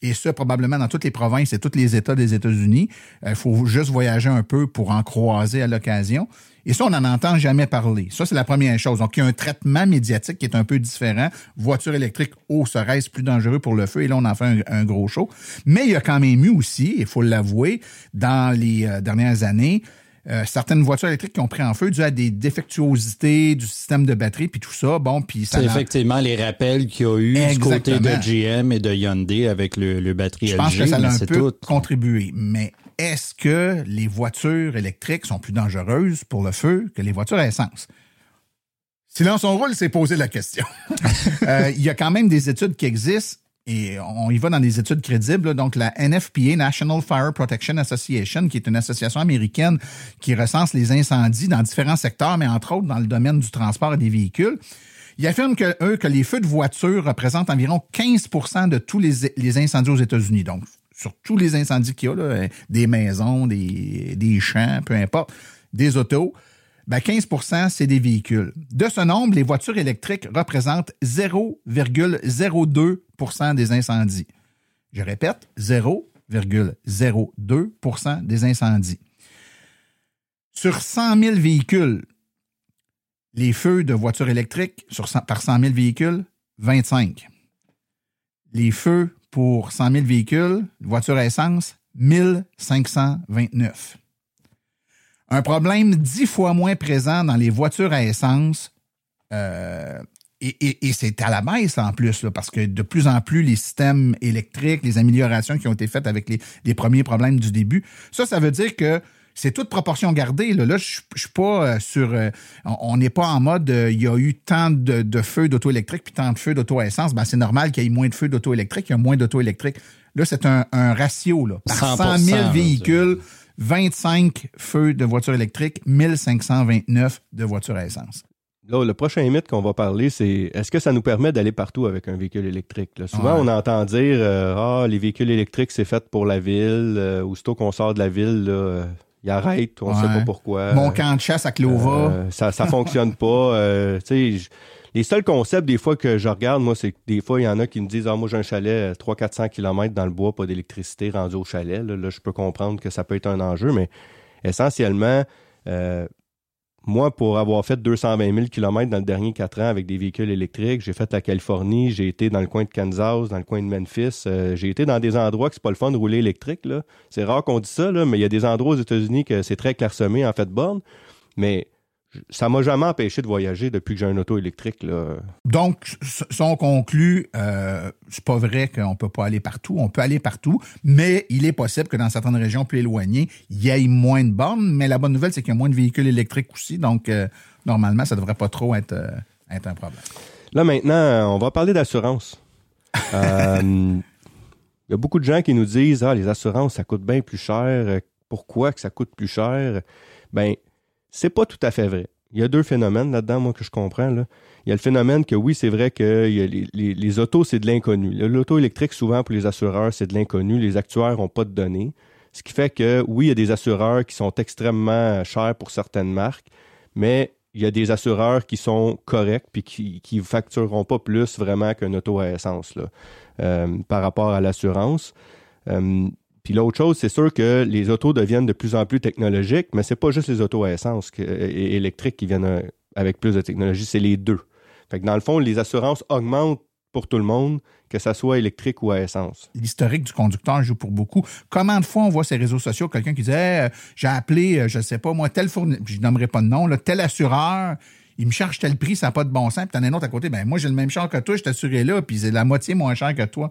et ça probablement dans toutes les provinces et tous les États des États-Unis. Il faut juste voyager un peu pour en croiser à l'occasion. Et ça, on n'en entend jamais parler. Ça, c'est la première chose. Donc, il y a un traitement médiatique qui est un peu différent. Voiture électrique, oh, serait-ce plus dangereux pour le feu? Et là, on en fait un, un gros show. Mais il y a quand même eu aussi, il faut l'avouer, dans les euh, dernières années, euh, certaines voitures électriques qui ont pris en feu dû à des défectuosités du système de batterie puis tout ça. Bon, puis ça C'est effectivement les rappels qu'il y a eu du côté de. GM et de Hyundai avec le, le batterie Je pense LG, que ça a un peu tout. contribué. Mais est-ce que les voitures électriques sont plus dangereuses pour le feu que les voitures à essence? Silence on roule, c'est poser la question. *laughs* Euh, Il y a quand même des études qui existent et on y va dans des études crédibles. Donc, la NFPA, National Fire Protection Association, qui est une association américaine qui recense les incendies dans différents secteurs, mais entre autres dans le domaine du transport et des véhicules. Ils affirment que, eux, que les feux de voiture représentent environ 15 de tous les, les incendies aux États-Unis. Donc, sur tous les incendies qu'il y a, là, des maisons, des, des champs, peu importe, des autos, ben 15% c'est des véhicules. De ce nombre, les voitures électriques représentent 0,02% des incendies. Je répète, 0,02% des incendies. Sur 100 000 véhicules, les feux de voitures électriques sur 100 par 100 000 véhicules, 25. Les feux pour 100 000 véhicules, voitures à essence, 1529. Un problème dix fois moins présent dans les voitures à essence, euh, et, et- c'est à la baisse en plus, là, parce que de plus en plus, les systèmes électriques, les améliorations qui ont été faites avec les premiers problèmes du début, ça, ça veut dire que c'est toute proportion gardée. Là, Là, je suis pas euh, sur... euh, on n'est pas en mode, euh, il y a eu tant de, de feux d'auto électrique puis tant de feux d'auto à essence. Ben, c'est normal qu'il y ait moins de feux d'auto électrique, il y a moins d'auto électrique. Là, c'est un, un ratio. Là. Par 100 000 là, véhicules, 25 feux de voitures électriques, 1529 de voitures à essence. Là, le prochain mythe qu'on va parler, c'est est-ce que ça nous permet d'aller partout avec un véhicule électrique? là? Souvent, Ouais. on entend dire euh, Ah, les véhicules électriques, c'est fait pour la ville. Euh, aussitôt qu'on sort de la ville, là, ils arrêtent, on ne sait pas pourquoi. Mon camp de chasse à Clova. Euh, ça ça fonctionne pas. *laughs* Euh, les seuls concepts, des fois, que je regarde, moi, c'est que des fois, il y en a qui me disent Ah, moi, j'ai un chalet à 300-400 km dans le bois, pas d'électricité rendu au chalet. Là, Là, je peux comprendre que ça peut être un enjeu, mais essentiellement, euh, moi, pour avoir fait 220 000 km dans le dernier 4 ans avec des véhicules électriques, j'ai fait la Californie, j'ai été dans le coin de Kansas, dans le coin de Memphis. euh, j'ai été dans des endroits que c'est pas le fun de rouler électrique. C'est rare qu'on dise ça, là, mais il y a des endroits aux États-Unis que c'est très clairsemé en fait borne. Mais ça m'a jamais empêché de voyager depuis que j'ai un auto électrique. Là. Donc, si on conclut, euh, c'est pas vrai qu'on peut pas aller partout. On peut aller partout, mais il est possible que dans certaines régions plus éloignées, il y ait moins de bornes. Mais la bonne nouvelle, c'est qu'il y a moins de véhicules électriques aussi. Donc, euh, normalement, ça devrait pas trop être, euh, être un problème. Là, maintenant, on va parler d'assurance. *laughs* Euh, Il y a beaucoup de gens qui nous disent Ah, les assurances, ça coûte bien plus cher. Euh, Pourquoi que ça coûte plus cher? Ben, c'est pas tout à fait vrai. Il y a deux phénomènes là-dedans, moi, que je comprends. Il y a le phénomène que oui, c'est vrai que les, autos, c'est de l'inconnu. L'auto électrique, souvent, pour les assureurs, c'est de l'inconnu. Les actuaires n'ont pas de données. Ce qui fait que oui, il y a des assureurs qui sont extrêmement chers pour certaines marques, mais il y a des assureurs qui sont corrects puis qui ne factureront pas plus vraiment qu'un auto à essence euh, par rapport à l'assurance. Euh, puis l'autre chose, c'est sûr que les autos deviennent de plus en plus technologiques, mais c'est pas juste les autos à essence que- et électriques qui viennent euh, avec plus de technologie, c'est les deux. Fait que dans le fond, les assurances augmentent pour tout le monde, que ça soit électrique ou à essence. L'historique du conducteur joue pour beaucoup. Comment de fois on voit ces réseaux sociaux quelqu'un qui dit euh, j'ai appelé, euh, je sais pas moi, tel fournisseur, je nommerai pas de nom, tel assureur, il me charge tel prix, ça n'a pas de bon sens, puis t'en as un autre à côté, ben moi j'ai le même char que toi, je t'assurais là, puis c'est la moitié moins cher que toi.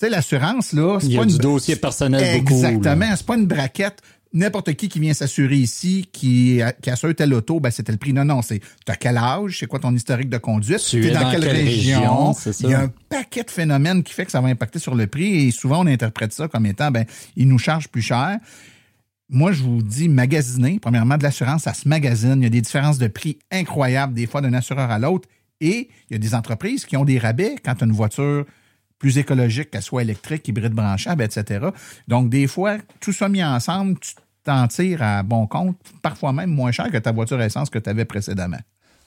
Tu sais, l'assurance, là, c'est pas une... du dossier personnel. Exactement, c'est pas une braquette. n'importe qui qui vient s'assurer ici, qui, qui assure telle auto, ben c'était le prix. Non, non, c'est t'as quel âge, c'est quoi ton historique de conduite, Tu es dans quelle région? Il y a un paquet de phénomènes qui fait que ça va impacter sur le prix et souvent on interprète ça comme étant, ben, ils nous chargent plus cher. Moi, je vous dis magasiner. Premièrement, de l'assurance, ça se magasine. Il y a des différences de prix incroyables, des fois d'un assureur à l'autre. Et il y a des entreprises qui ont des rabais quand tu as une voiture plus écologique, qu'elle soit électrique, hybride branchable, etc. Donc, des fois, tout ça mis ensemble, tu t'en tires à bon compte, parfois même moins cher que ta voiture essence que tu avais précédemment.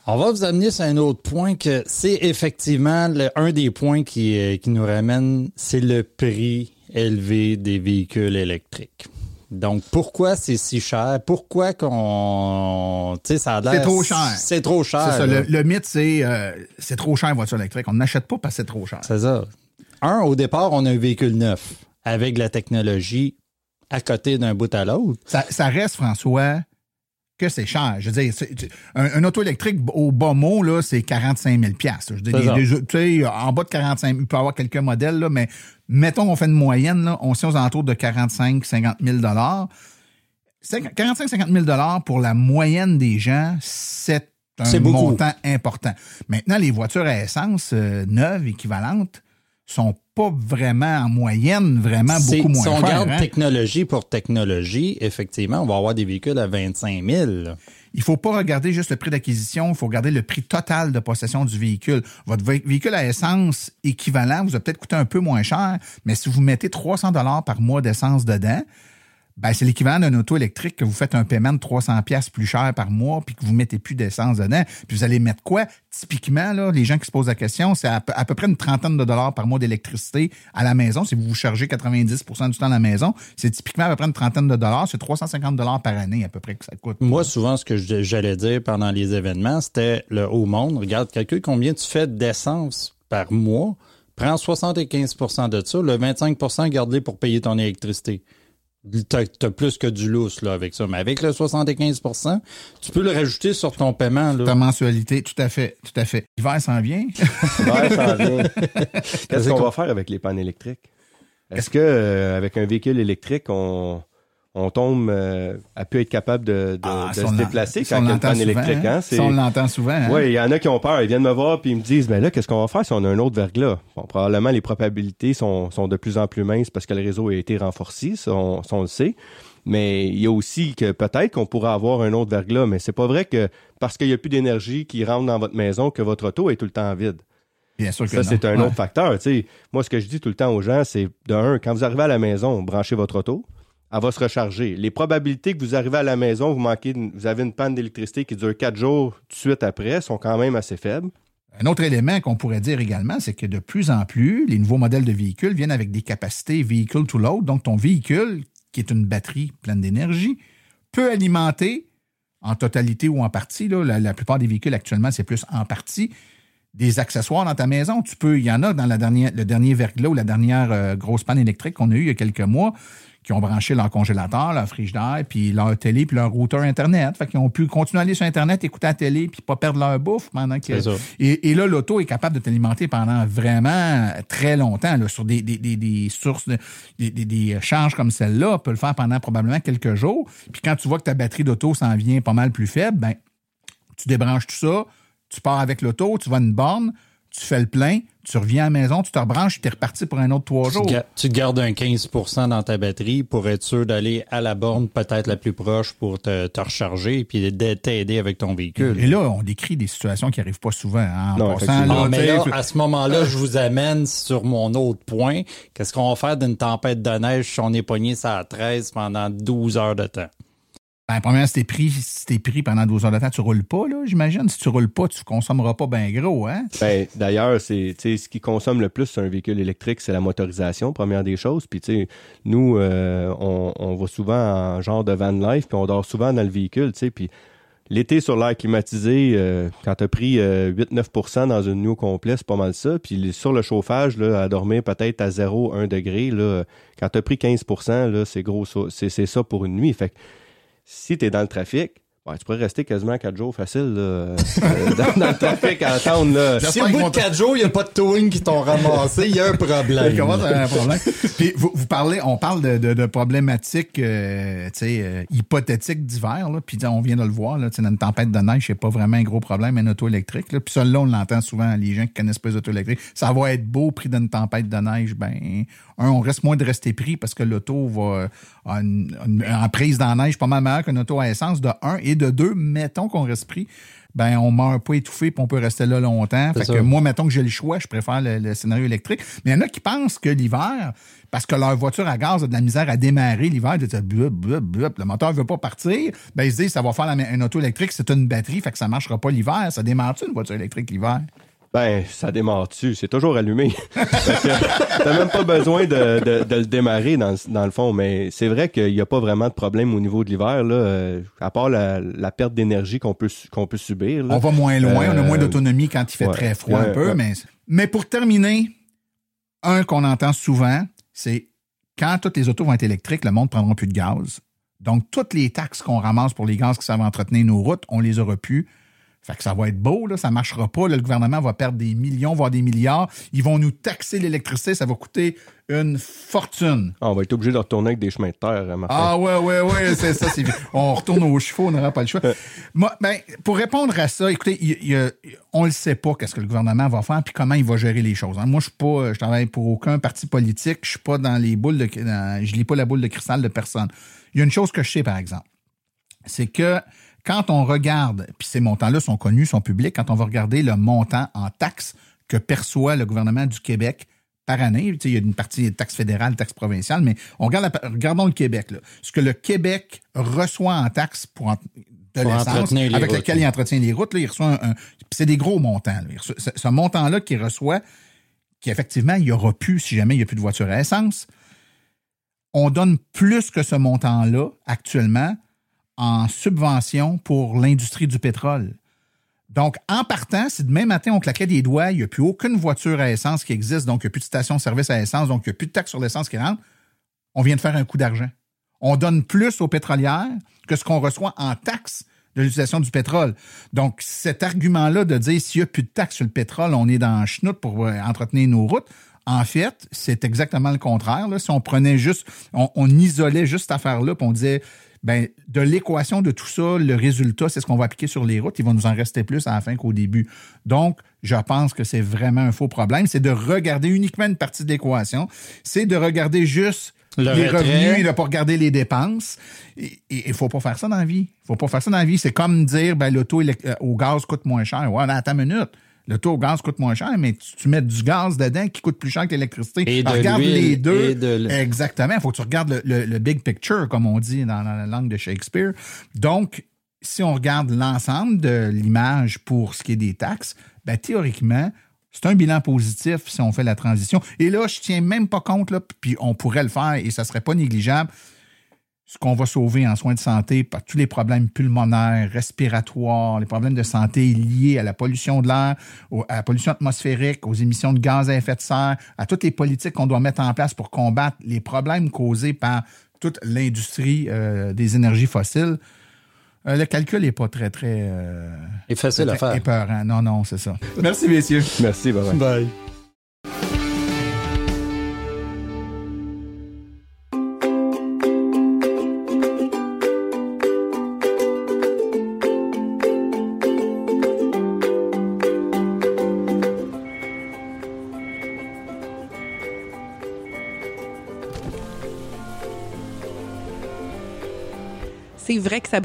On va vous amener sur un autre point que c'est effectivement le- un des points qui, euh, qui nous ramène, c'est le prix élevé des véhicules électriques. Donc, pourquoi c'est si cher? Pourquoi qu'on. Tu sais, ça a l'air. C'est trop cher. C'est trop cher. C'est ça, le mythe, c'est euh, c'est trop cher, une voiture électrique. On n'achète pas parce que c'est trop cher. C'est ça. Un, au départ, on a un véhicule neuf avec la technologie à côté d'un bout à l'autre. Ça, ça reste, François, que c'est cher. Je veux dire, un, un auto électrique, au bas mot, là, c'est 45 000 Je veux dire, tu sais, en bas de 45 000, il peut y avoir quelques modèles, là, mais mettons qu'on fait une moyenne, là, on sait aux alentours de 45 50 000 45 50 000 pour la moyenne des gens, c'est un montant important. Maintenant, les voitures à essence euh, neuves, équivalentes, sont pas vraiment en moyenne, vraiment beaucoup moins si on regarde hein. technologie pour technologie, effectivement, on va avoir des véhicules à 25 000. là. il faut pas regarder juste le prix d'acquisition, il faut regarder le prix total de possession du véhicule. Votre vé- véhicule à essence équivalent vous a peut-être coûté un peu moins cher, mais si vous mettez 300 dollars par mois d'essence dedans, ben c'est l'équivalent d'un auto électrique que vous faites un paiement de 300 pièces plus cher par mois puis que vous mettez plus d'essence dedans. Puis vous allez mettre quoi? Typiquement là, les gens qui se posent la question, c'est à, peu- près une trentaine de dollars par mois d'électricité à la maison si vous vous chargez 90% du temps à la maison, c'est typiquement à peu près une trentaine de dollars, c'est 350 dollars par année à peu près que ça coûte. Moi, souvent, ce que j'allais dire pendant les événements, c'était le haut monde. Regarde, calcule combien tu fais d'essence par mois. Prends 75% de ça. Le 25% garde-les pour payer ton électricité. T'as as plus que du lousse là, avec ça. Mais avec le 75% tu peux le rajouter sur ton paiement. Là. Ta mensualité, tout à fait, tout à fait. L'hiver s'en vient. Ouais, ça en vient. *laughs* Qu'est-ce qu'on va faire avec les pannes électriques? Est-ce que euh, avec un véhicule électrique, on, on tombe euh, à pu être capable de, de- Ah, de se déplacer quand il y a une panne électrique? hein? Hein? On l'entend souvent. hein? Oui, il y en a qui ont peur. Ils viennent me voir puis ils me disent, mais là, qu'est-ce qu'on va faire si on a un autre verglas? Bon, probablement, les probabilités sont, sont de plus en plus minces parce que le réseau a été renforcé, ça, on, ça, on le sait. Mais il y a aussi que peut-être qu'on pourrait avoir un autre verglas, mais c'est pas vrai que parce qu'il n'y a plus d'énergie qui rentre dans votre maison que votre auto est tout le temps vide. Bien sûr que Ça, c'est un Ouais. autre facteur. tu sais. Moi, ce que je dis tout le temps aux gens, c'est de un, quand vous arrivez à la maison, branchez votre auto, elle va se recharger. Les probabilités que vous arrivez à la maison, vous manquez, vous avez une panne d'électricité qui dure quatre jours tout de suite après, sont quand même assez faibles. Un autre élément qu'on pourrait dire également, c'est que de plus en plus, les nouveaux modèles de véhicules viennent avec des capacités vehicle to load. Donc, ton véhicule, qui est une batterie pleine d'énergie, peut alimenter en totalité ou en partie. la, plupart des véhicules actuellement, c'est plus en partie des accessoires dans ta maison. Tu peux, il y en a dans le dernier verglas ou la dernière euh, grosse panne électrique qu'on a eue il y a quelques mois qui ont branché leur congélateur, leur frigidaire, puis leur télé, puis leur routeur Internet. Fait qu'ils ont pu continuer à aller sur Internet, écouter la télé, puis pas perdre leur bouffe pendant que... Et, et là, l'auto est capable de t'alimenter pendant vraiment très longtemps là, sur des, des, des, des sources, de- des, des, des charges comme celle-là. peut le faire pendant probablement quelques jours. Puis quand tu vois que ta batterie d'auto s'en vient pas mal plus faible, ben tu débranches tout ça, tu pars avec l'auto, tu vas à une borne, tu fais le plein, tu reviens à la maison, tu te rebranches, tu es reparti pour un autre trois Tu, jours. ga- tu gardes un 15% dans ta batterie pour être sûr d'aller à la borne peut-être la plus proche pour te, te recharger et puis de t'aider avec ton véhicule. Et là, on décrit des situations qui n'arrivent pas souvent. hein, en Non, passant. Ah, mais là, à ce moment-là, je vous amène sur mon autre point. Qu'est-ce qu'on va faire d'une tempête de neige si on est pogné ça à 13 pendant 12 heures de temps? Ben, premièrement, si t'es pris, pris pendant 12 heures de temps, tu roules pas, là, j'imagine. Si tu roules pas, tu consommeras pas bien gros, hein? Ben, D'ailleurs, c'est ce qui consomme le plus sur un véhicule électrique, c'est la motorisation, première des choses. Puis, tu nous, euh, on, on va souvent en genre de van life, puis on dort souvent dans le véhicule, tu sais. Puis, l'été sur l'air climatisé, euh, quand tu as pris euh, 8-9% dans une nuit au complet, c'est pas mal ça. Puis, sur le chauffage, là, à dormir peut-être à 0-1 degré, là, quand tu as pris 15 là, c'est gros, c'est ça pour une nuit. Fait que si tu dans le trafic, Ouais, tu pourrais rester quasiment 4 jours facile là, euh, *laughs* dans, dans le trafic à attendre. Là. Si au bout de 4 jours, il n'y a pas de towing qui t'ont ramassé, il y a un problème. Comment ça, un problème? Puis vous, vous, parlez, on parle de, de, de problématiques euh, euh, hypothétiques d'hiver, puis on vient de le voir, là, dans une tempête de neige, c'est pas vraiment un gros problème, un auto électrique. Là. Puis ça, là, on l'entend souvent, les gens qui connaissent pas les autos électriques. Ça va être beau, pris d'une tempête de neige, ben, un, on reste moins de rester pris parce que l'auto va en prise dans la neige pas mal meilleure qu'une auto à essence, de un, et de deux, mettons qu'on reste pris ben on meurt pas étouffé puis on peut rester là longtemps. Fait que moi, mettons que j'ai le choix, je préfère le, scénario électrique. Mais il y en a qui pensent que l'hiver, parce que leur voiture à gaz a de la misère à démarrer l'hiver, le moteur veut pas partir, ben ils se disent ça va faire la, une auto électrique, c'est une batterie, fait que ça marchera pas l'hiver. Ça démarre-tu une voiture électrique l'hiver? Ben, ça démarre dessus. C'est toujours allumé. *laughs* T'as même pas besoin de, de, le démarrer dans, dans, le fond. Mais c'est vrai qu'il n'y a pas vraiment de problème au niveau de l'hiver, là, euh, à part la, la perte d'énergie qu'on peut, qu'on peut subir. Là. On va moins loin, on a moins euh, d'autonomie quand il fait très froid un peu. Mais, mais pour terminer, un qu'on entend souvent, c'est quand toutes les autos vont être électriques, le monde ne prendra plus de gaz. Donc, toutes les taxes qu'on ramasse pour les gaz qui savent entretenir nos routes, on les aura plus fait que ça va être beau, là, ça marchera pas. le gouvernement va perdre des millions, voire des milliards. Ils vont nous taxer l'électricité, ça va coûter une fortune. Ah, on va être obligé de retourner avec des chemins de terre. Ma ah ouais, ouais, ouais, *laughs* c'est ça. on retourne aux chevaux, on n'aura pas le choix. Moi, ben, pour répondre à ça, écoutez, on ne sait pas qu'est-ce que le gouvernement va faire puis comment il va gérer les choses. Hein. Moi, je suis pas, je travaille pour aucun parti politique. Je suis pas dans les boules de, je lis pas la boule de cristal de personne. Il y a une chose que je sais, par exemple, c'est que quand on regarde, puis ces montants-là sont connus, sont publics, quand on va regarder le montant en taxes que perçoit le gouvernement du Québec par année, il y a une partie de taxes fédérales, taxes provinciales, mais on regarde regardons le Québec. Là. Ce que le Québec reçoit en taxes pour de l'essence avec lequel il entretient les routes, là, il reçoit un, c'est des gros montants. ce, montant-là qu'il reçoit, qui effectivement, il n'y aura plus si jamais il n'y a plus de voiture à essence. On donne plus que ce montant-là actuellement en subvention pour l'industrie du pétrole. Donc, en partant, si demain matin on claquait des doigts, il n'y a plus aucune voiture à essence qui existe, donc il n'y a plus de station-service à essence, donc il n'y a plus de taxes sur l'essence qui rentre, on vient de faire un coup d'argent. On donne plus aux pétrolières que ce qu'on reçoit en taxes de l'utilisation du pétrole. Donc, cet argument-là de dire s'il n'y a plus de taxes sur le pétrole, on est dans chenoute pour euh, entretenir nos routes, en fait, c'est exactement le contraire. Si on prenait juste, on, on isolait juste cette affaire-là, puis on disait ben, de l'équation de tout ça, le résultat, c'est ce qu'on va appliquer sur les routes. Il va nous en rester plus à la fin qu'au début. Donc, je pense que c'est vraiment un faux problème. C'est de regarder uniquement une partie de l'équation. C'est de regarder juste les revenus et de pas regarder les dépenses. Et il faut pas faire ça dans la vie. Il faut pas faire ça dans la vie. C'est comme dire, ben, l'auto euh, au gaz coûte moins cher. Ouais, attends une minute. Le taux au gaz coûte moins cher, mais tu, mets du gaz dedans qui coûte plus cher que l'électricité. Regarde les deux. Exactement. Il faut que tu regardes le, big picture, comme on dit dans, la langue de Shakespeare. Donc, si on regarde l'ensemble de l'image pour ce qui est des taxes, ben, théoriquement, c'est un bilan positif si on fait la transition. Et là, je tiens même pas compte, là, puis on pourrait le faire et ça serait pas négligeable ce qu'on va sauver en soins de santé par tous les problèmes pulmonaires, respiratoires, les problèmes de santé liés à la pollution de l'air, à la pollution atmosphérique, aux émissions de gaz à effet de serre, à toutes les politiques qu'on doit mettre en place pour combattre les problèmes causés par toute l'industrie euh, des énergies fossiles. Euh, le calcul n'est pas très, très... Euh, Et facile à faire. Épeurant. Non, non, c'est ça. Merci, messieurs. Merci, bye. bye. c'est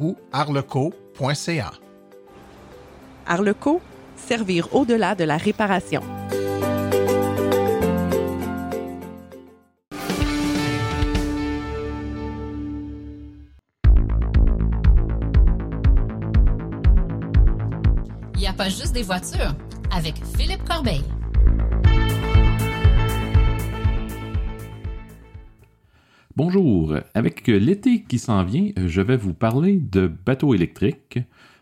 ou arleco.ca. Arleco, servir au-delà de la réparation. Il n'y a pas juste des voitures avec Philippe Corbeil. Bonjour, avec l'été qui s'en vient, je vais vous parler de bateaux électriques,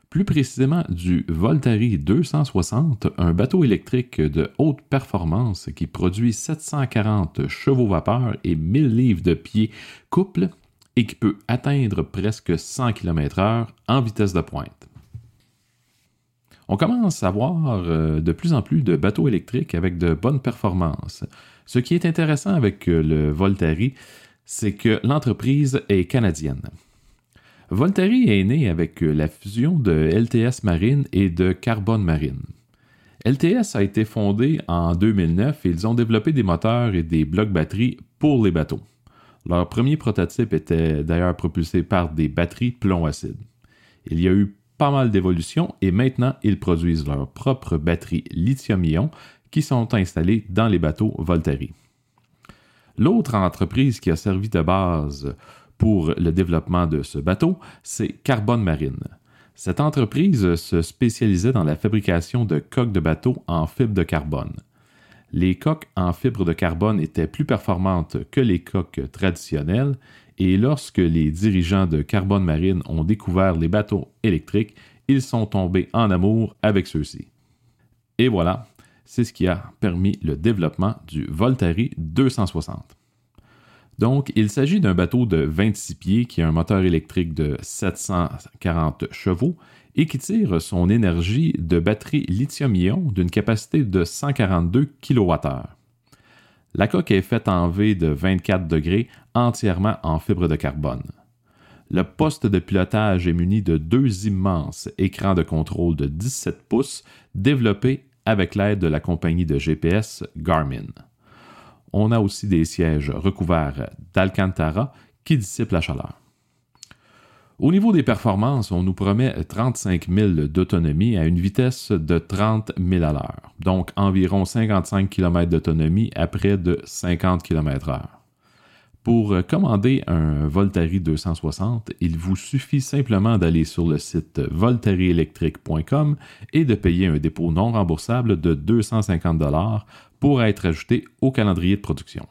plus précisément du Voltari 260, un bateau électrique de haute performance qui produit 740 chevaux vapeur et 1000 livres de pied couple et qui peut atteindre presque 100 km/h en vitesse de pointe. On commence à voir euh, de plus en plus de bateaux électriques avec de bonnes performances. Ce qui est intéressant avec euh, le Voltari, c'est que l'entreprise est canadienne. Voltari est né avec la fusion de LTS Marine et de Carbone Marine. LTS a été fondé en 2009 et ils ont développé des moteurs et des blocs batteries pour les bateaux. Leur premier prototype était d'ailleurs propulsé par des batteries plomb-acide. Il y a eu pas mal d'évolutions et maintenant ils produisent leurs propres batteries lithium-ion qui sont installées dans les bateaux Voltari. L'autre entreprise qui a servi de base pour le développement de ce bateau, c'est Carbone Marine. Cette entreprise se spécialisait dans la fabrication de coques de bateaux en fibre de carbone. Les coques en fibre de carbone étaient plus performantes que les coques traditionnelles et lorsque les dirigeants de Carbone Marine ont découvert les bateaux électriques, ils sont tombés en amour avec ceux-ci. Et voilà, c'est ce qui a permis le développement du Voltari 260. Donc, il s'agit d'un bateau de 26 pieds qui a un moteur électrique de 740 chevaux et qui tire son énergie de batterie lithium-ion d'une capacité de 142 kWh. La coque est faite en V de 24 degrés, entièrement en fibre de carbone. Le poste de pilotage est muni de deux immenses écrans de contrôle de 17 pouces développés avec l'aide de la compagnie de GPS Garmin. On a aussi des sièges recouverts d'Alcantara qui dissipent la chaleur. Au niveau des performances, on nous promet 35 000 d'autonomie à une vitesse de 30 000 à l'heure, donc environ 55 km d'autonomie à près de 50 km/h. Pour commander un Voltari 260, il vous suffit simplement d'aller sur le site voltarielectrique.com et de payer un dépôt non remboursable de 250 pour être ajouté au calendrier de production.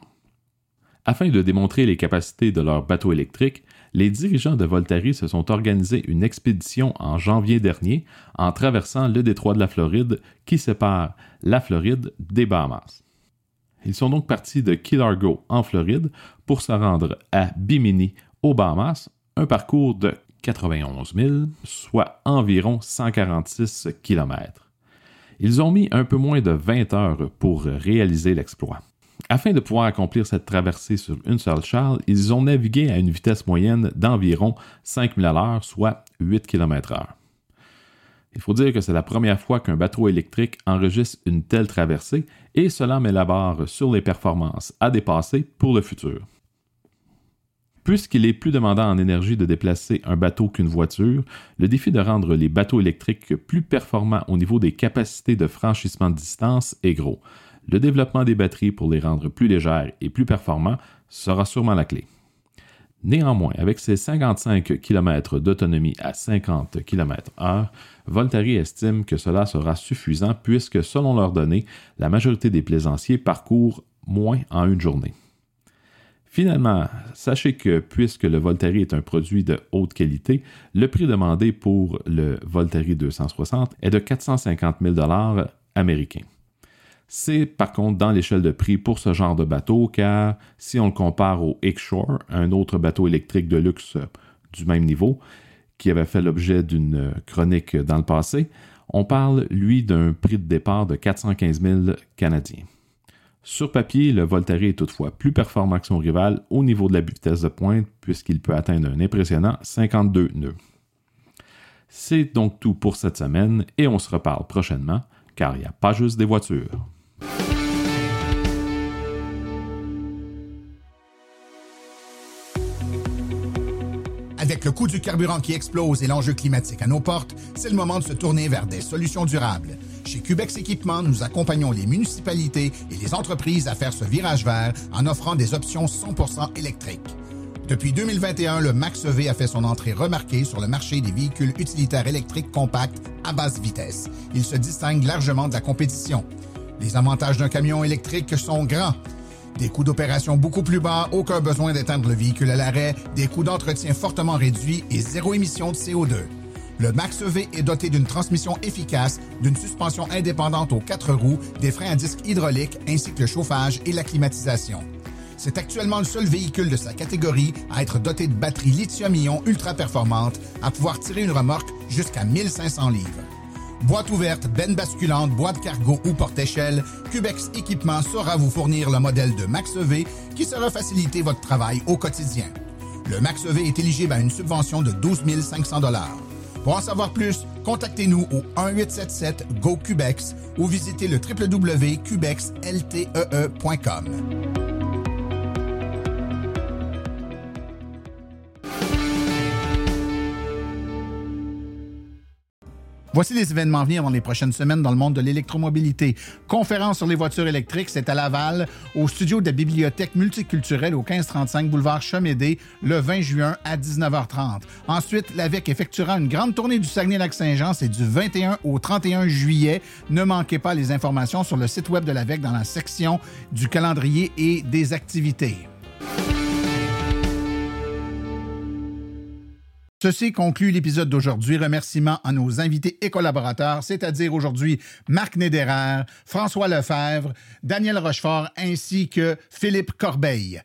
Afin de démontrer les capacités de leur bateau électrique, les dirigeants de Voltari se sont organisés une expédition en janvier dernier en traversant le détroit de la Floride qui sépare la Floride des Bahamas. Ils sont donc partis de Key Largo en Floride pour se rendre à Bimini aux Bahamas, un parcours de 91 000, soit environ 146 km. Ils ont mis un peu moins de 20 heures pour réaliser l'exploit. Afin de pouvoir accomplir cette traversée sur une seule chale, ils ont navigué à une vitesse moyenne d'environ 5000 à l'heure, soit 8 km/h. Il faut dire que c'est la première fois qu'un bateau électrique enregistre une telle traversée et cela met la barre sur les performances à dépasser pour le futur. Puisqu'il est plus demandant en énergie de déplacer un bateau qu'une voiture, le défi de rendre les bateaux électriques plus performants au niveau des capacités de franchissement de distance est gros. Le développement des batteries pour les rendre plus légères et plus performants sera sûrement la clé. Néanmoins, avec ses 55 km d'autonomie à 50 km/h, Voltari estime que cela sera suffisant puisque, selon leurs données, la majorité des plaisanciers parcourent moins en une journée. Finalement, sachez que puisque le Voltari est un produit de haute qualité, le prix demandé pour le Voltari 260 est de 450 000 américains. C'est par contre dans l'échelle de prix pour ce genre de bateau, car si on le compare au X-Shore, un autre bateau électrique de luxe du même niveau, qui avait fait l'objet d'une chronique dans le passé, on parle, lui, d'un prix de départ de 415 000 Canadiens. Sur papier, le Voltaire est toutefois plus performant que son rival au niveau de la vitesse de pointe puisqu'il peut atteindre un impressionnant 52 nœuds. C'est donc tout pour cette semaine et on se reparle prochainement car il n'y a pas juste des voitures. Avec le coût du carburant qui explose et l'enjeu climatique à nos portes, c'est le moment de se tourner vers des solutions durables. Chez Cubex Équipement, nous accompagnons les municipalités et les entreprises à faire ce virage vert en offrant des options 100% électriques. Depuis 2021, le Max-EV a fait son entrée remarquée sur le marché des véhicules utilitaires électriques compacts à basse vitesse. Il se distingue largement de la compétition. Les avantages d'un camion électrique sont grands. Des coûts d'opération beaucoup plus bas, aucun besoin d'éteindre le véhicule à l'arrêt, des coûts d'entretien fortement réduits et zéro émission de CO2. Le Max-EV est doté d'une transmission efficace, d'une suspension indépendante aux quatre roues, des freins à disque hydrauliques ainsi que le chauffage et la climatisation. C'est actuellement le seul véhicule de sa catégorie à être doté de batteries lithium-ion ultra performantes à pouvoir tirer une remorque jusqu'à 1500 livres. Boîte ouverte, benne basculante, boîte cargo ou porte-échelle, Cubex Équipement saura vous fournir le modèle de Max-EV qui sera faciliter votre travail au quotidien. Le Max-EV est éligible à une subvention de 12 500 Pour en savoir plus, contactez-nous au 1-877-GO-CUBEX ou visitez le www.cubexltee.com. Voici les événements à venir dans les prochaines semaines dans le monde de l'électromobilité. Conférence sur les voitures électriques, c'est à Laval, au studio de la Bibliothèque multiculturelle au 1535 boulevard Chemédé, le 20 juin à 19h30. Ensuite, l'AVEC effectuera une grande tournée du Saguenay-Lac-Saint-Jean, c'est du 21 au 31 juillet. Ne manquez pas les informations sur le site web de l'AVEC dans la section du calendrier et des activités. Ceci conclut l'épisode d'aujourd'hui. Remerciements à nos invités et collaborateurs, c'est-à-dire aujourd'hui Marc Néderer, François Lefebvre, Daniel Rochefort ainsi que Philippe Corbeil.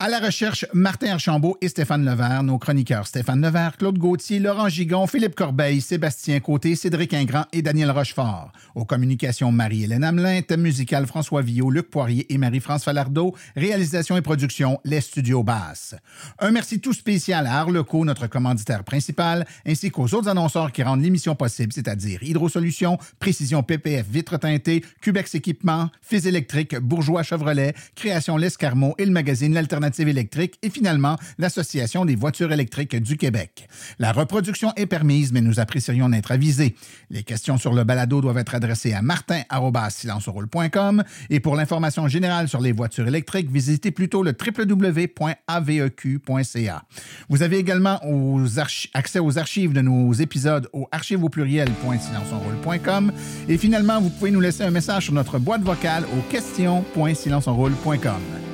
À la recherche, Martin Archambault et Stéphane Levert, nos chroniqueurs Stéphane Levert, Claude Gauthier, Laurent Gigon, Philippe Corbeil, Sébastien Côté, Cédric Ingrand et Daniel Rochefort. Aux communications, Marie-Hélène Hamelin, thème musical François Villot, Luc Poirier et Marie-France Falardeau, réalisation et production Les Studios Basses. Un merci tout spécial à Arleco, notre commanditaire principal, ainsi qu'aux autres annonceurs qui rendent l'émission possible, c'est-à-dire Hydrosolutions, Précision PPF Vitre teintée, Cubex Équipement, Fils électrique, Bourgeois Chevrolet, Création L'Escarmot et le magazine L'Alternative électrique et finalement l'Association des voitures électriques du Québec. La reproduction est permise, mais nous apprécierions d'être avisés. Les questions sur le balado doivent être adressées à martin.silenceroule.com et pour l'information générale sur les voitures électriques, visitez plutôt le www.aveq.ca. Vous avez également accès aux archives de nos épisodes au archive au pluriel.silenceonroule.com et finalement, vous pouvez nous laisser un message sur notre boîte vocale au questions.silenceonroule.com.